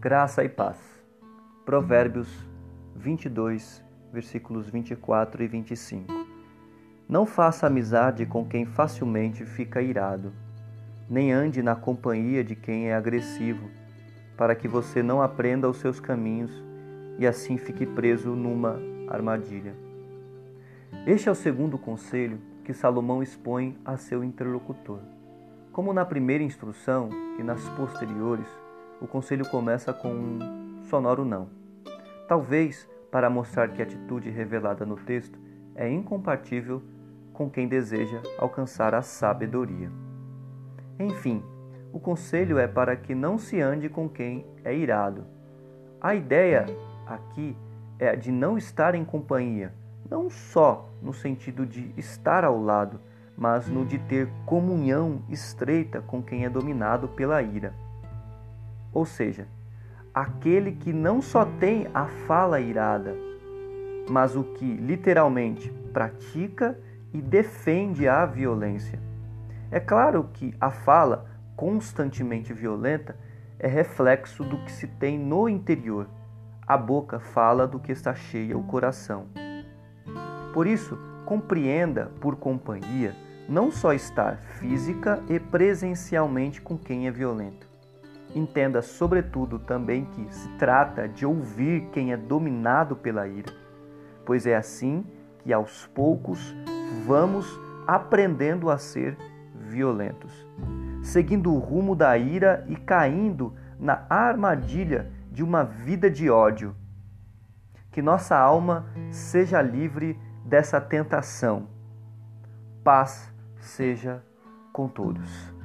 Graça e paz. Provérbios 22, versículos 24 e 25. Não faça amizade com quem facilmente fica irado, nem ande na companhia de quem é agressivo, para que você não aprenda os seus caminhos e assim fique preso numa armadilha. Este é o segundo conselho que Salomão expõe a seu interlocutor. Como na primeira instrução e nas posteriores, o conselho começa com um sonoro não. Talvez para mostrar que a atitude revelada no texto é incompatível com quem deseja alcançar a sabedoria. Enfim, o conselho é para que não se ande com quem é irado. A ideia aqui é de não estar em companhia, não só no sentido de estar ao lado, mas no de ter comunhão estreita com quem é dominado pela ira. Ou seja, aquele que não só tem a fala irada, mas o que literalmente pratica e defende a violência. É claro que a fala constantemente violenta é reflexo do que se tem no interior. A boca fala do que está cheia o coração. Por isso, compreenda por companhia não só estar física e presencialmente com quem é violento, Entenda, sobretudo, também que se trata de ouvir quem é dominado pela ira, pois é assim que aos poucos vamos aprendendo a ser violentos, seguindo o rumo da ira e caindo na armadilha de uma vida de ódio. Que nossa alma seja livre dessa tentação. Paz seja com todos.